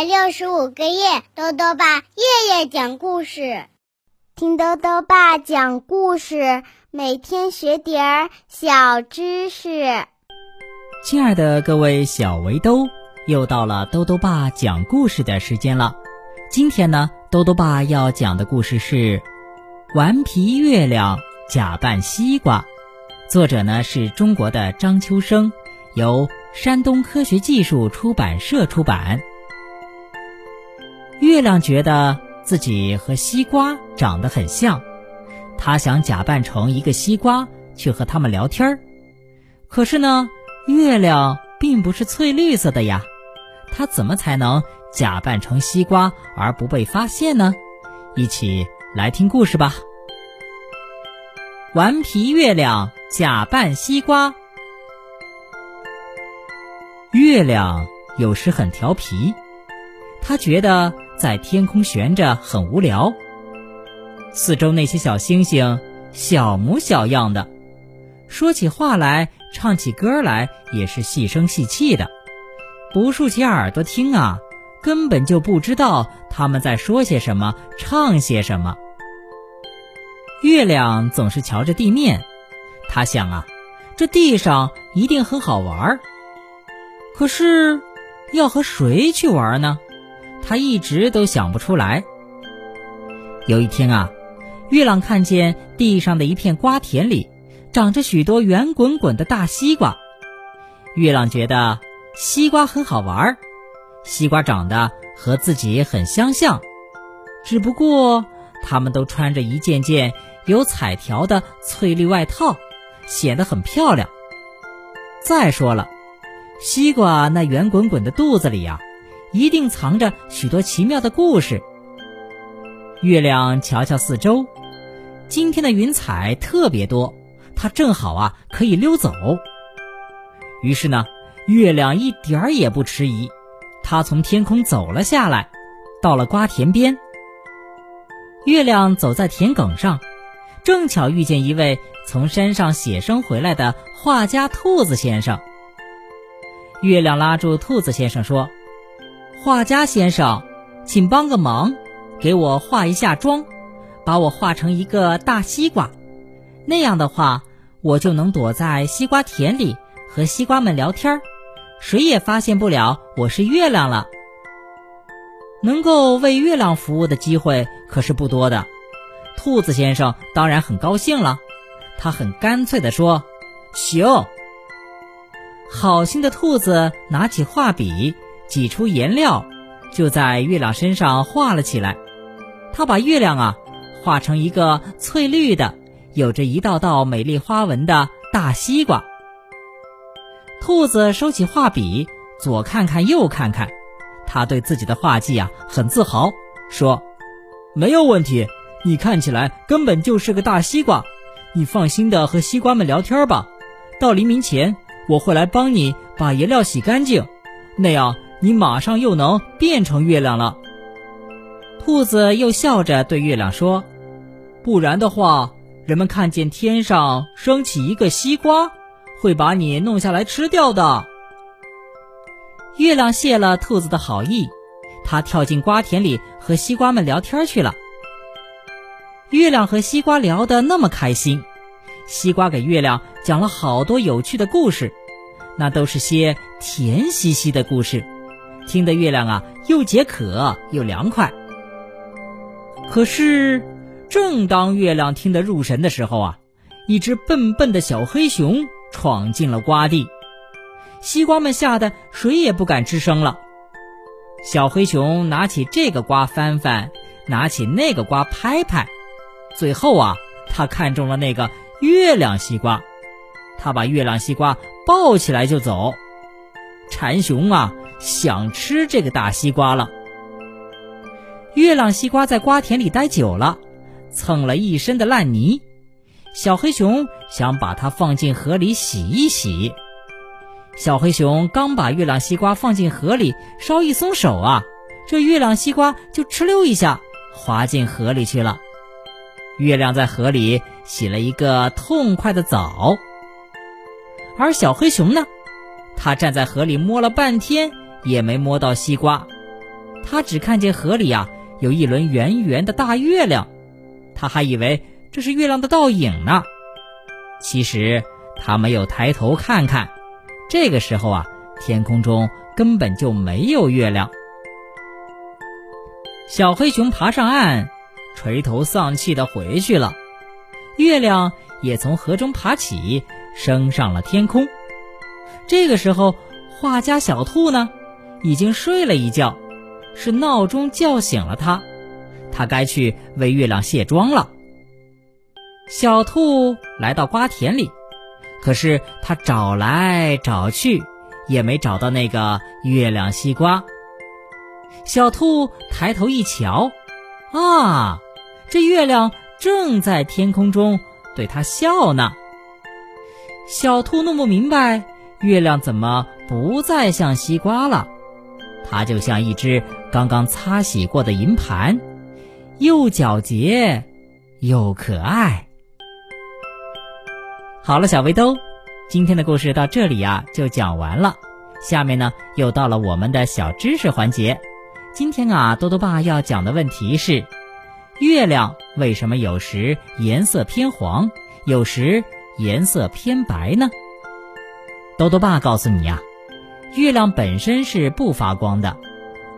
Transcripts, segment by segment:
百六十五个夜，豆豆爸夜夜讲故事，听豆豆爸讲故事，每天学点儿小知识。亲爱的各位小围兜，又到了豆豆爸讲故事的时间了。今天呢，豆豆爸要讲的故事是《顽皮月亮假扮西瓜》，作者呢是中国的张秋生，由山东科学技术出版社出版。月亮觉得自己和西瓜长得很像，他想假扮成一个西瓜去和他们聊天儿。可是呢，月亮并不是翠绿色的呀，他怎么才能假扮成西瓜而不被发现呢？一起来听故事吧。顽皮月亮假扮西瓜。月亮有时很调皮，他觉得。在天空悬着很无聊，四周那些小星星小模小样的，说起话来、唱起歌来也是细声细气的，不竖起耳朵听啊，根本就不知道他们在说些什么、唱些什么。月亮总是瞧着地面，他想啊，这地上一定很好玩，可是要和谁去玩呢？他一直都想不出来。有一天啊，月亮看见地上的一片瓜田里长着许多圆滚滚的大西瓜。月亮觉得西瓜很好玩儿，西瓜长得和自己很相像，只不过它们都穿着一件件有彩条的翠绿外套，显得很漂亮。再说了，西瓜那圆滚滚的肚子里呀。一定藏着许多奇妙的故事。月亮瞧瞧四周，今天的云彩特别多，它正好啊可以溜走。于是呢，月亮一点儿也不迟疑，它从天空走了下来，到了瓜田边。月亮走在田埂上，正巧遇见一位从山上写生回来的画家兔子先生。月亮拉住兔子先生说。画家先生，请帮个忙，给我画一下妆，把我画成一个大西瓜，那样的话，我就能躲在西瓜田里和西瓜们聊天，谁也发现不了我是月亮了。能够为月亮服务的机会可是不多的，兔子先生当然很高兴了，他很干脆地说：“行。”好心的兔子拿起画笔。挤出颜料，就在月亮身上画了起来。他把月亮啊画成一个翠绿的、有着一道道美丽花纹的大西瓜。兔子收起画笔，左看看右看看，他对自己的画技啊很自豪，说：“没有问题，你看起来根本就是个大西瓜。你放心的和西瓜们聊天吧。到黎明前，我会来帮你把颜料洗干净，那样。”你马上又能变成月亮了。兔子又笑着对月亮说：“不然的话，人们看见天上升起一个西瓜，会把你弄下来吃掉的。”月亮谢了兔子的好意，它跳进瓜田里和西瓜们聊天去了。月亮和西瓜聊得那么开心，西瓜给月亮讲了好多有趣的故事，那都是些甜兮兮的故事。听得月亮啊，又解渴又凉快。可是，正当月亮听得入神的时候啊，一只笨笨的小黑熊闯进了瓜地，西瓜们吓得谁也不敢吱声了。小黑熊拿起这个瓜翻翻，拿起那个瓜拍拍，最后啊，他看中了那个月亮西瓜，他把月亮西瓜抱起来就走。馋熊啊！想吃这个大西瓜了。月亮西瓜在瓜田里待久了，蹭了一身的烂泥。小黑熊想把它放进河里洗一洗。小黑熊刚把月亮西瓜放进河里，稍一松手啊，这月亮西瓜就哧溜一下滑进河里去了。月亮在河里洗了一个痛快的澡，而小黑熊呢，它站在河里摸了半天。也没摸到西瓜，他只看见河里啊有一轮圆圆的大月亮，他还以为这是月亮的倒影呢。其实他没有抬头看看，这个时候啊，天空中根本就没有月亮。小黑熊爬上岸，垂头丧气的回去了。月亮也从河中爬起，升上了天空。这个时候，画家小兔呢，已经睡了一觉，是闹钟叫醒了他，他该去为月亮卸妆了。小兔来到瓜田里，可是他找来找去，也没找到那个月亮西瓜。小兔抬头一瞧，啊，这月亮正在天空中对他笑呢。小兔弄不明白，月亮怎么不再像西瓜了？它就像一只刚刚擦洗过的银盘，又皎洁又可爱。好了，小围兜，今天的故事到这里呀就讲完了。下面呢又到了我们的小知识环节。今天啊，多多爸要讲的问题是：月亮为什么有时颜色偏黄，有时颜色偏白呢？多多爸告诉你呀，月亮本身是不发光的。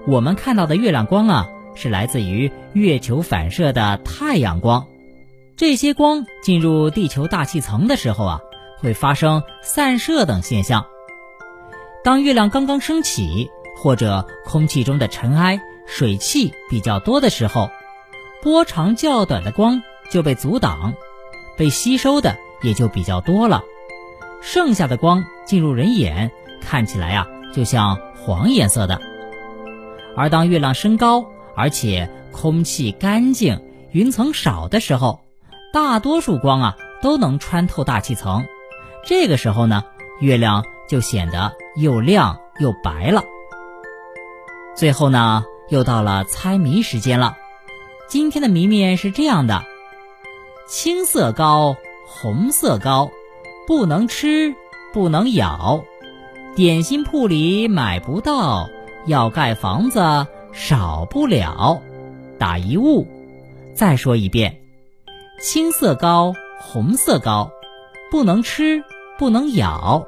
我们看到的月亮光啊，是来自于月球反射的太阳光。这些光进入地球大气层的时候啊，会发生散射等现象。当月亮刚刚升起，或者空气中的尘埃、水汽比较多的时候，波长较短的光就被阻挡，被吸收的也就比较多了。剩下的光进入人眼，看起来啊就像黄颜色的。而当月亮升高，而且空气干净、云层少的时候，大多数光啊都能穿透大气层，这个时候呢，月亮就显得又亮又白了。最后呢，又到了猜谜时间了。今天的谜面是这样的：青色高，红色高，不能吃，不能咬，点心铺里买不到，要盖房子少不了。打一物。再说一遍。青色糕，红色糕，不能吃，不能咬，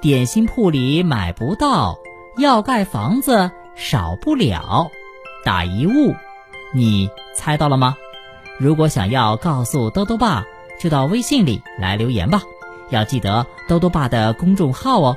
点心铺里买不到，要盖房子少不了。打一物，你猜到了吗？如果想要告诉兜兜爸，就到微信里来留言吧。要记得兜兜爸的公众号哦，